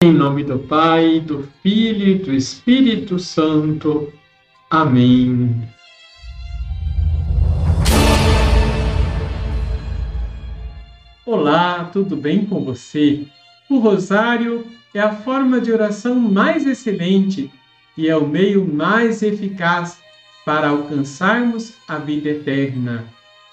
Em nome do Pai, do Filho e do Espírito Santo. Amém. Olá, tudo bem com você? O rosário é a forma de oração mais excelente e é o meio mais eficaz para alcançarmos a vida eterna.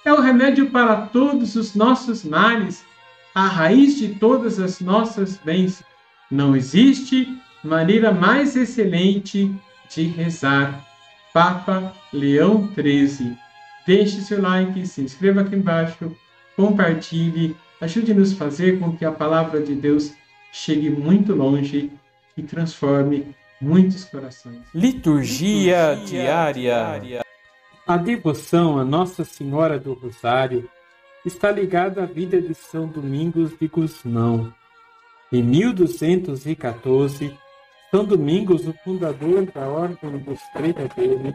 É o remédio para todos os nossos males, a raiz de todas as nossas bênçãos não existe maneira mais excelente de rezar. Papa Leão XIII. Deixe seu like, se inscreva aqui embaixo, compartilhe, ajude-nos a fazer com que a palavra de Deus chegue muito longe e transforme muitos corações. Liturgia, Liturgia diária. diária. A devoção a Nossa Senhora do Rosário está ligada à vida de São Domingos de Gusmão em 1214, São Domingos, o fundador da Ordem dos Tredadeiros,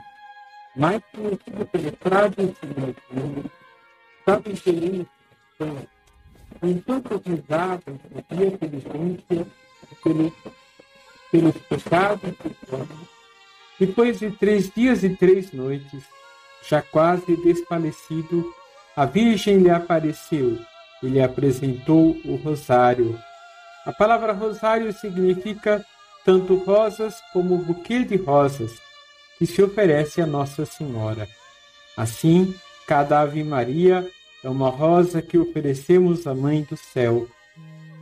mais conhecido pelo Frade Simonino, estava inserindo enquanto rezava e pedia penitência pelos, pelos pecados do homem. Depois de três dias e três noites, já quase desfalecido, a Virgem lhe apareceu e lhe apresentou o rosário a palavra rosário significa tanto rosas como buquê de rosas que se oferece a Nossa Senhora. Assim, cada Ave Maria é uma rosa que oferecemos à Mãe do Céu.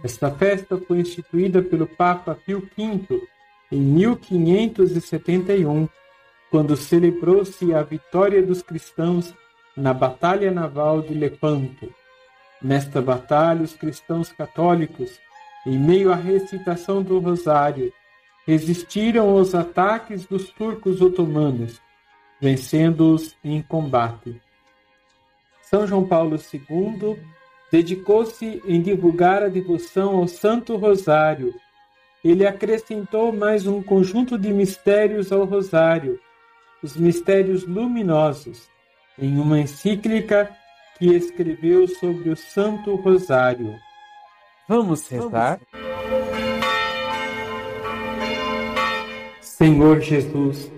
Esta festa foi instituída pelo Papa Pio V em 1571, quando celebrou-se a vitória dos cristãos na Batalha Naval de Lepanto. Nesta batalha, os cristãos católicos em meio à recitação do Rosário, resistiram aos ataques dos turcos otomanos, vencendo-os em combate. São João Paulo II dedicou-se em divulgar a devoção ao Santo Rosário. Ele acrescentou mais um conjunto de mistérios ao Rosário, os mistérios luminosos, em uma encíclica que escreveu sobre o Santo Rosário. Vamos rezar? Senhor Jesus,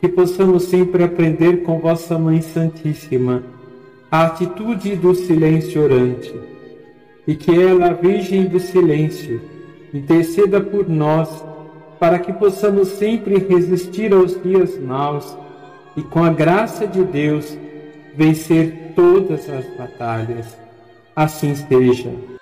que possamos sempre aprender com Vossa Mãe Santíssima a atitude do silêncio orante, e que ela, a Virgem do Silêncio, interceda por nós, para que possamos sempre resistir aos dias maus e, com a graça de Deus, vencer todas as batalhas. Assim seja.